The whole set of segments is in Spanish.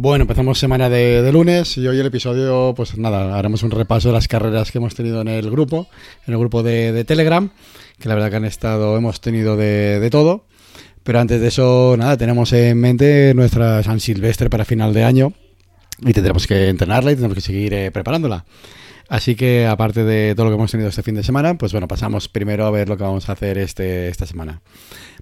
Bueno, empezamos semana de, lunes y hoy el episodio, pues nada, haremos un repaso de las carreras que hemos tenido en el grupo, en el grupo de, Telegram, que la verdad que han estado, hemos tenido de, todo. Pero antes de eso, nada, tenemos en mente nuestra San Silvestre para final de año y tendremos que entrenarla y tendremos que seguir eh, preparándola. Así que aparte de todo lo que hemos tenido este fin de semana, pues bueno, pasamos primero a ver lo que vamos a hacer este, esta semana.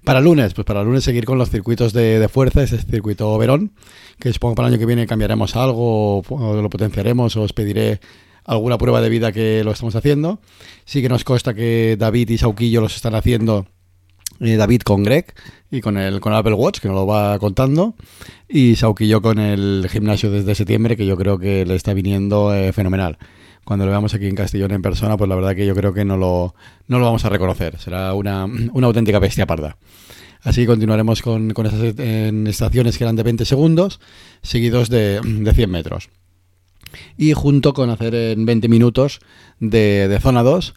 Para lunes, pues para lunes seguir con los circuitos de, fuerza, ese circuito Verón, que supongo para el año que viene cambiaremos algo, o lo potenciaremos, o os pediré alguna prueba de vida que lo estamos haciendo. Sí que nos consta que David y Sauquillo los están haciendo eh, David con Greg y con el con Apple Watch, que nos lo va contando, y Sauquillo con el gimnasio desde septiembre, que yo creo que le está viniendo eh, fenomenal cuando lo veamos aquí en Castellón en persona, pues la verdad que yo creo que no lo, no lo vamos a reconocer. Será una, una auténtica bestia parda. Así continuaremos con, con esas estaciones que eran de 20 segundos, seguidos de, de 100 metros. Y junto con hacer en 20 minutos de, de zona 2,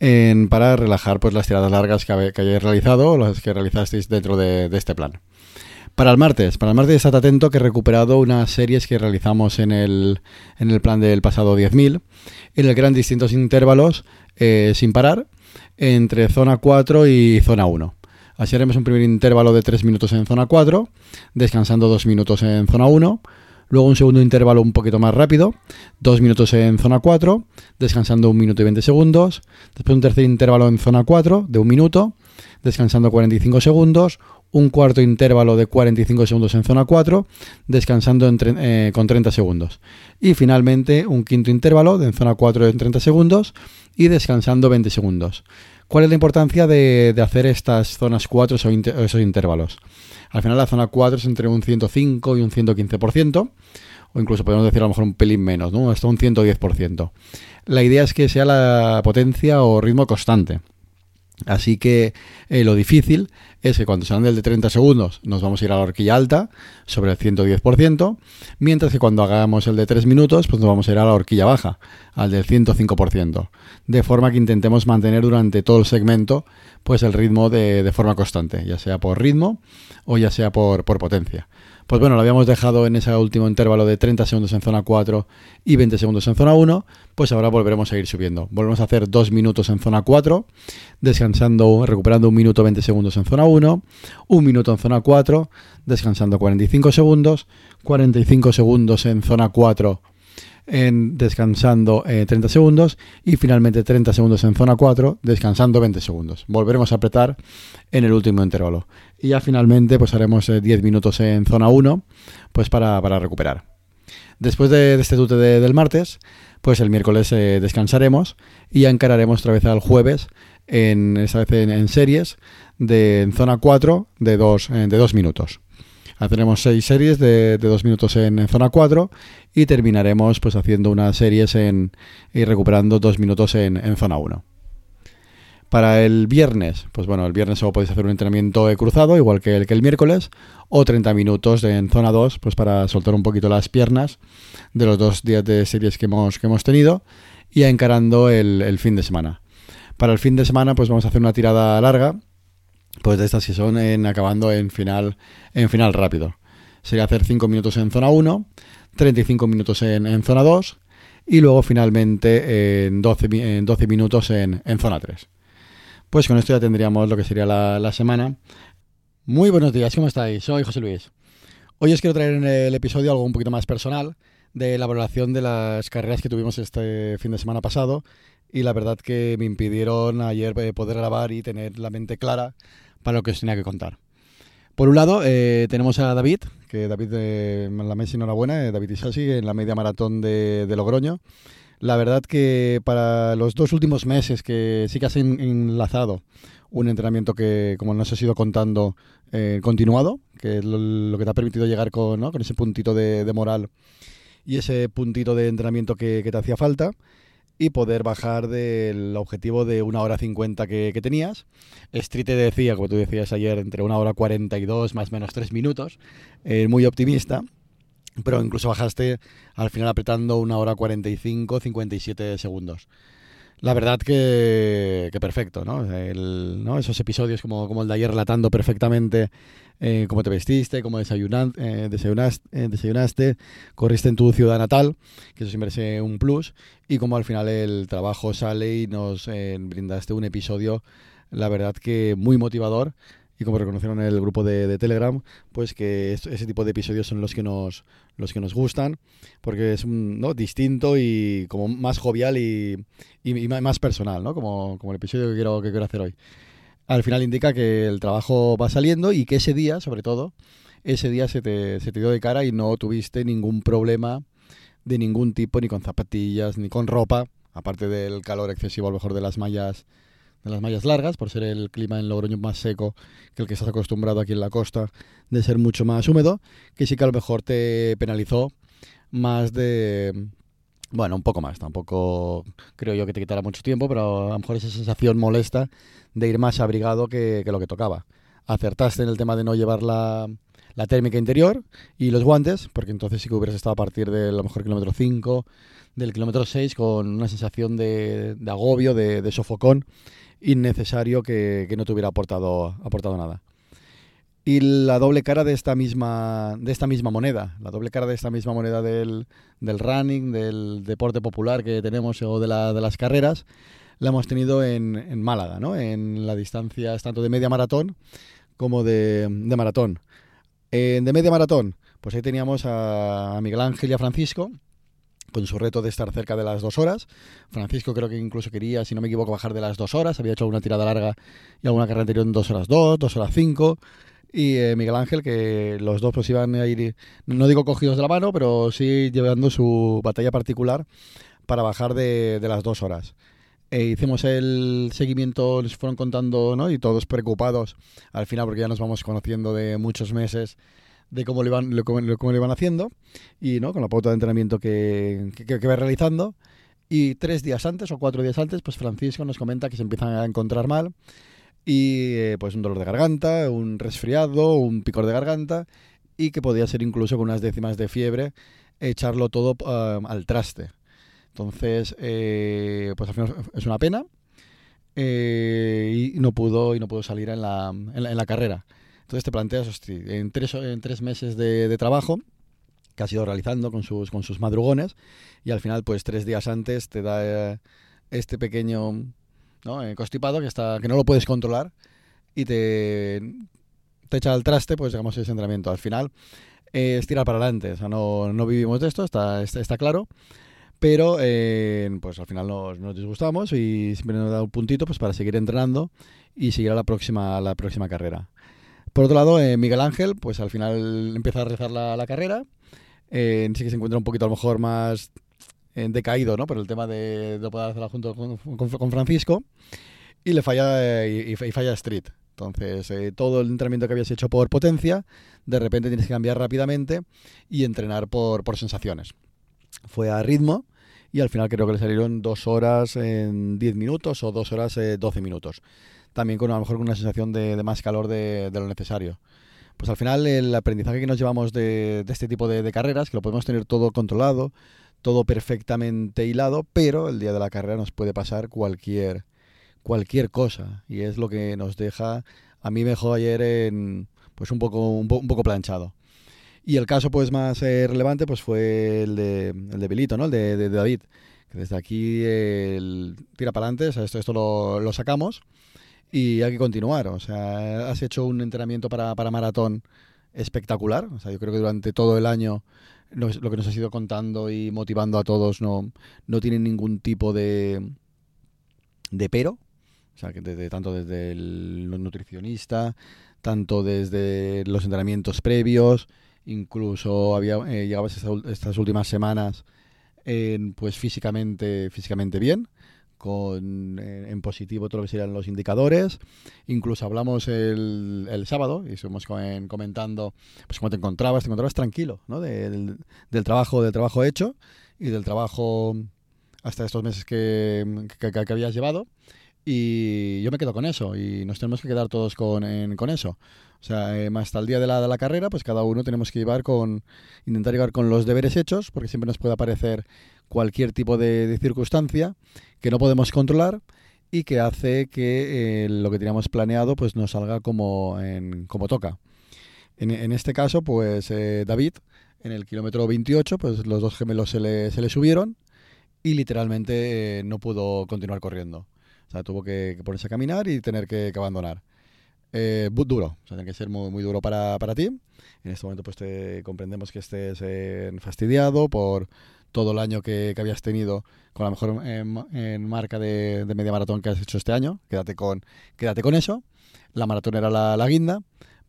en, para relajar pues las tiradas largas que, que hayáis realizado o las que realizasteis dentro de, de este plan. Para el martes, para el martes estad atento que he recuperado unas series que realizamos en el, en el plan del pasado 10.000, en el que eran distintos intervalos eh, sin parar entre zona 4 y zona 1. Así haremos un primer intervalo de 3 minutos en zona 4, descansando 2 minutos en zona 1, luego un segundo intervalo un poquito más rápido, 2 minutos en zona 4, descansando 1 minuto y 20 segundos, después un tercer intervalo en zona 4 de 1 minuto, descansando 45 segundos, un cuarto intervalo de 45 segundos en zona 4, descansando eh, con 30 segundos. Y finalmente un quinto intervalo de en zona 4 en 30 segundos y descansando 20 segundos. ¿Cuál es la importancia de, hacer estas zonas 4 o esos intervalos? Al final la zona 4 es entre un 105 y un 115%, o incluso podemos decir a lo mejor un pelín menos, ¿no? hasta un 110%. La idea es que sea la potencia o ritmo constante. Así que eh, lo difícil es que cuando se del de 30 segundos nos vamos a ir a la horquilla alta sobre el 110%, mientras que cuando hagamos el de 3 minutos pues nos vamos a ir a la horquilla baja, al del 105%, de forma que intentemos mantener durante todo el segmento pues el ritmo de, forma constante, ya sea por ritmo o ya sea por potencia. Pues bueno, lo habíamos dejado en ese último intervalo de 30 segundos en zona 4 y 20 segundos en zona 1, pues ahora volveremos a ir subiendo. Volvemos a hacer 2 minutos en zona 4, descansando, recuperando 1 minuto 20 segundos en zona 1, 1 minuto en zona 4, descansando 45 segundos, 45 segundos en zona 4 en descansando 30 eh, segundos y finalmente 30 segundos en zona 4, descansando 20 segundos. Volveremos a apretar en el último intervalo. Y ya finalmente pues haremos 10 eh, minutos en zona 1 pues para, recuperar. Después de, este tute del martes, pues el miércoles eh, descansaremos y encararemos otra vez al jueves, en, esta vez en, series, de en zona 4 de 2 de dos minutos. Haremos seis series de, dos minutos en, zona 4 y terminaremos pues haciendo unas series en, y recuperando dos minutos en, zona 1. Para el viernes, pues bueno, el viernes solo podéis hacer un entrenamiento cruzado, igual que el, que el miércoles, o 30 minutos en zona 2, pues para soltar un poquito las piernas de los dos días de series que hemos, que hemos tenido, y encarando el, el fin de semana. Para el fin de semana, pues vamos a hacer una tirada larga, pues de estas que son en, acabando en final, en final rápido. Sería hacer 5 minutos en zona 1, 35 minutos en, en zona 2 y luego finalmente en 12, en 12 minutos en, en, zona 3. Pues con esto ya tendríamos lo que sería la, la, semana. Muy buenos días, ¿cómo estáis? Soy José Luis. Hoy os quiero traer en el episodio algo un poquito más personal de la valoración de las carreras que tuvimos este fin de semana pasado y la verdad que me impidieron ayer eh, poder grabar y tener la mente clara para lo que os tenía que contar. Por un lado, eh, tenemos a David, que David de la mesa enhorabuena, eh, David Isasi, en la media maratón de, Logroño. La verdad que para los dos últimos meses que sí que has enlazado un entrenamiento que, como nos has ido contando, eh, continuado, que es lo, que te ha permitido llegar con, con ese puntito de, moral y ese puntito de entrenamiento que, que te hacía falta. Y poder bajar del objetivo de una hora 50 que, tenías. Street te decía, como tú decías ayer, entre una hora 42 más o menos 3 minutos, eh, muy optimista. Pero incluso bajaste al final apretando una hora 45, 57 segundos la verdad que, que perfecto, ¿no? El, ¿no? Esos episodios como, como, el de ayer relatando perfectamente eh, cómo te vestiste, cómo desayunan, eh, desayunaste, eh, desayunaste, corriste en tu ciudad natal, que eso siempre es un plus, y cómo al final el trabajo sale y nos eh, brindaste un episodio, la verdad que muy motivador como reconocieron en el grupo de, Telegram, pues que es, ese tipo de episodios son los que nos los que nos gustan, porque es ¿no? distinto y como más jovial y, más personal, ¿no? Como, como el episodio que quiero, que quiero hacer hoy. Al final indica que el trabajo va saliendo y que ese día, sobre todo, ese día se te, se te dio de cara y no tuviste ningún problema de ningún tipo, ni con zapatillas, ni con ropa, aparte del calor excesivo a lo mejor de las mallas de las mallas largas, por ser el clima en Logroño más seco que el que estás acostumbrado aquí en la costa, de ser mucho más húmedo, que sí que a lo mejor te penalizó más de... Bueno, un poco más, tampoco creo yo que te quitara mucho tiempo, pero a lo mejor esa sensación molesta de ir más abrigado que, lo que tocaba. Acertaste en el tema de no llevar la, la térmica interior y los guantes, porque entonces sí que hubieras estado a partir del a lo mejor kilómetro 5, del kilómetro 6 con una sensación de, de agobio, de, de, sofocón innecesario que, no te hubiera aportado, aportado nada. Y la doble cara de esta misma, de esta misma moneda, la doble cara de esta misma moneda del, del running, del deporte popular que tenemos o de, la, de las carreras, la hemos tenido en, en Málaga, ¿no? en las distancias tanto de media maratón como de, de maratón. Eh, de media maratón, pues ahí teníamos a Miguel Ángel y a Francisco, con su reto de estar cerca de las dos horas. Francisco creo que incluso quería, si no me equivoco, bajar de las dos horas. Había hecho alguna tirada larga y alguna carrera anterior en dos horas dos, dos horas cinco. Y eh, Miguel Ángel, que los dos pues iban a ir, no digo cogidos de la mano, pero sí llevando su batalla particular para bajar de, de las dos horas. E hicimos el seguimiento, les fueron contando, ¿no? Y todos preocupados al final, porque ya nos vamos conociendo de muchos meses de cómo lo iban, lo, cómo, lo iban haciendo y ¿no? con la pauta de entrenamiento que, que, va realizando. Y tres días antes o cuatro días antes, pues Francisco nos comenta que se empiezan a encontrar mal y eh, pues un dolor de garganta, un resfriado, un picor de garganta y que podía ser incluso con unas décimas de fiebre echarlo todo uh, al traste. Entonces, eh, pues al final es una pena eh, y no pudo y no pudo salir en la, en la carrera. Entonces te planteas, hosti, en, tres, meses de, trabajo que has ido realizando con sus, madrugones y al final pues tres días antes te da eh, este pequeño ¿no? eh, constipado que, está, que no lo puedes controlar y te, echa al traste pues digamos ese entrenamiento. Al final eh, es tirar para adelante, o sea, no, vivimos de esto, está, claro. Pero eh, pues al final nos, nos, disgustamos y siempre nos da un puntito pues para seguir entrenando y seguir a la próxima carrera. Por otro lado, eh, Miguel Ángel, pues al final empieza a rezar la, la carrera. Eh, sí que se encuentra un poquito a lo mejor más eh, decaído, ¿no? Por el tema de no poder hacerla junto con, con, con Francisco. Y le falla, y, y, falla Street. Entonces, eh, todo el entrenamiento que habías hecho por potencia, de repente tienes que cambiar rápidamente y entrenar por, por sensaciones. Fue a ritmo y al final creo que le salieron dos horas en 10 minutos o dos horas eh, 12 minutos también con a lo mejor con una sensación de, de más calor de, de, lo necesario. Pues al final el aprendizaje que nos llevamos de, de este tipo de, carreras, que lo podemos tener todo controlado, todo perfectamente hilado, pero el día de la carrera nos puede pasar cualquier, cualquier cosa. Y es lo que nos deja, a mí me dejó ayer en, pues un poco, un, po un poco planchado. Y el caso pues más eh, relevante pues fue el de, el de Belito, ¿no? el de, de, de David. Que desde aquí el tira para adelante, o sea, esto, esto lo, lo sacamos y hay que continuar. O sea, has hecho un entrenamiento para, para maratón espectacular. O sea, yo creo que durante todo el año lo, que nos has ido contando y motivando a todos no, no tiene ningún tipo de, de pero. O sea, que desde, tanto desde el nutricionista, tanto desde los entrenamientos previos, incluso había eh, llegabas estas, estas últimas semanas eh, pues físicamente, físicamente bien con eh, en positivo todo lo que serían los indicadores. Incluso hablamos el, el sábado y estuvimos comentando pues cómo te encontrabas, te encontrabas tranquilo, ¿no? Del, del, trabajo, del trabajo hecho y del trabajo hasta estos meses que, que, habías llevado. Y yo me quedo con eso y nos tenemos que quedar todos con, con eso. O sea, eh, hasta el día de la, de la carrera, pues cada uno tenemos que llevar con, intentar llevar con los deberes hechos, porque siempre nos puede aparecer cualquier tipo de, circunstancia que no podemos controlar y que hace que eh, lo que teníamos planeado pues no salga como, en, como toca. En, en, este caso, pues eh, David, en el kilómetro 28, pues los dos gemelos se le, se le subieron y literalmente eh, no pudo continuar corriendo. O sea, tuvo que, ponerse a caminar y tener que, abandonar. Eh, duro, o sea, tiene que ser muy, muy duro para, para, ti. En este momento pues te comprendemos que estés eh, fastidiado por todo el año que, que, habías tenido con la mejor en, marca de, de, media maratón que has hecho este año. Quédate con, quédate con eso. La maratón era la, la guinda,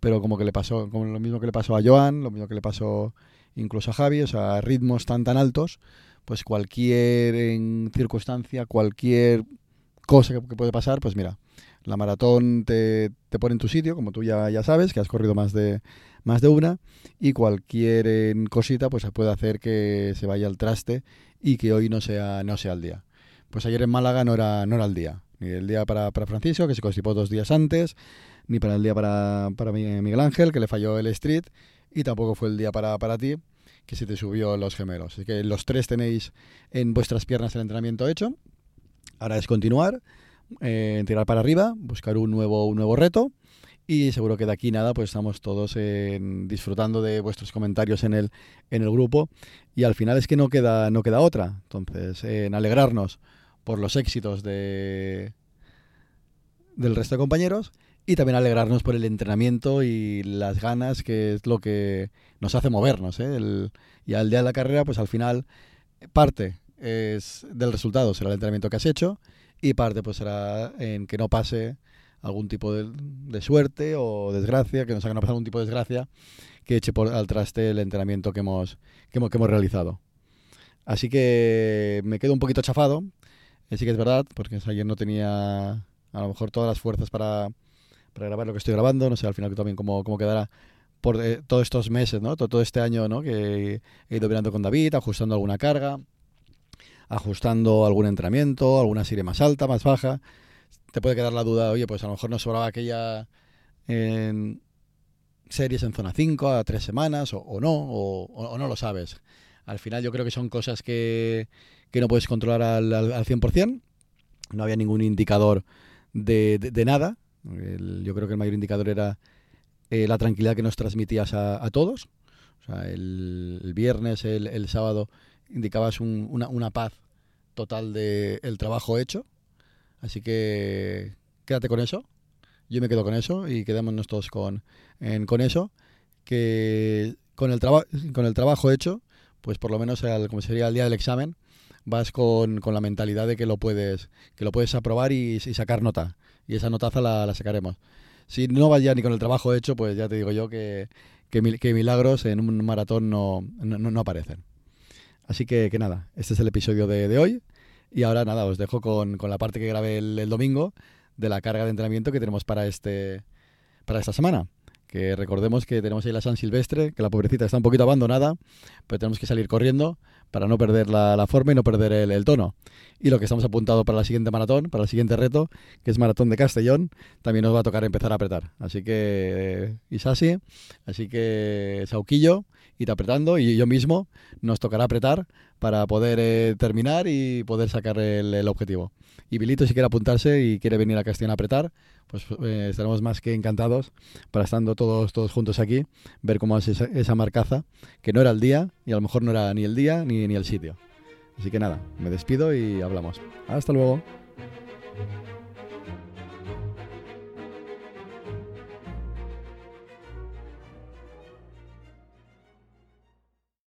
pero como que le pasó, como lo mismo que le pasó a Joan, lo mismo que le pasó incluso a Javi, o sea, ritmos tan tan altos, pues cualquier circunstancia, cualquier cosa que, puede pasar, pues mira, la maratón te, te, pone en tu sitio, como tú ya, ya sabes, que has corrido más de, más de una, y cualquier cosita pues puede hacer que se vaya al traste y que hoy no sea, no sea el día. Pues ayer en Málaga no era, no era el día, ni el día para, para Francisco, que se constipó dos días antes, ni para el día para, para Miguel Ángel, que le falló el street, y tampoco fue el día para, para ti, que se te subió los gemelos. Así que los tres tenéis en vuestras piernas el entrenamiento hecho. Ahora es continuar, eh, tirar para arriba, buscar un nuevo, un nuevo reto. Y seguro que de aquí nada, pues estamos todos disfrutando de vuestros comentarios en el, en el grupo. Y al final es que no queda, no queda otra. Entonces, en alegrarnos por los éxitos de, del resto de compañeros y también alegrarnos por el entrenamiento y las ganas, que es lo que nos hace movernos. ¿eh? y al día de la carrera, pues al final, parte es del resultado será el entrenamiento que has hecho y parte pues será en que no pase algún tipo de, suerte o desgracia, que nos haga no pasar algún tipo de desgracia que eche por al traste el entrenamiento que hemos, que hemos, realizado. Así que me quedo un poquito chafado, sí que es verdad, porque ayer no tenía a lo mejor todas las fuerzas para, grabar lo que estoy grabando, no sé al final también cómo, cómo quedará por eh, todos estos meses, ¿no? Todo, este año, ¿no? Que he ido mirando con David, ajustando alguna carga, ajustando algún entrenamiento, alguna serie más alta, más baja. Te puede quedar la duda, oye, pues a lo mejor nos sobraba aquella en series en zona 5 a tres semanas, o, no, o, no lo sabes. Al final yo creo que son cosas que, que no puedes controlar al, al, al 100%. No había ningún indicador de, de nada yo creo que el mayor indicador era eh, la tranquilidad que nos transmitías a, todos. O sea, el, viernes, el, sábado, indicabas una, una, paz total del el trabajo hecho. Así que quédate con eso. Yo me quedo con eso y quedémonos todos con, con eso. Que con el, con el trabajo hecho, pues por lo menos como sería el día del examen, vas con, con, la mentalidad de que lo puedes, que lo puedes aprobar y, sacar nota y esa notaza la, sacaremos. Si no vas ya ni con el trabajo hecho, pues ya te digo yo que, que, milagros en un maratón no, no, aparecen. Así que, que, nada, este es el episodio de, de, hoy. Y ahora nada, os dejo con, con la parte que grabé el, el, domingo de la carga de entrenamiento que tenemos para, este, para esta semana que recordemos que tenemos ahí la San Silvestre, que la pobrecita está un poquito abandonada, pero tenemos que salir corriendo para no perder la, forma y no perder el, tono. Y lo que estamos apuntado para la siguiente maratón, para el siguiente reto, que es Maratón de Castellón, también nos va a tocar empezar a apretar. Así que, Isasi, así que Sauquillo, ir apretando y yo mismo nos tocará apretar para poder eh, terminar y poder sacar el, objetivo. Y Bilito, si quiere apuntarse y quiere venir a Castellón a apretar, pues eh, estaremos más que encantados para estando todos, todos juntos aquí, ver cómo es esa, marcaza, que no era el día y a lo mejor no era ni el día ni, ni el sitio. Así que nada, me despido y hablamos. Hasta luego.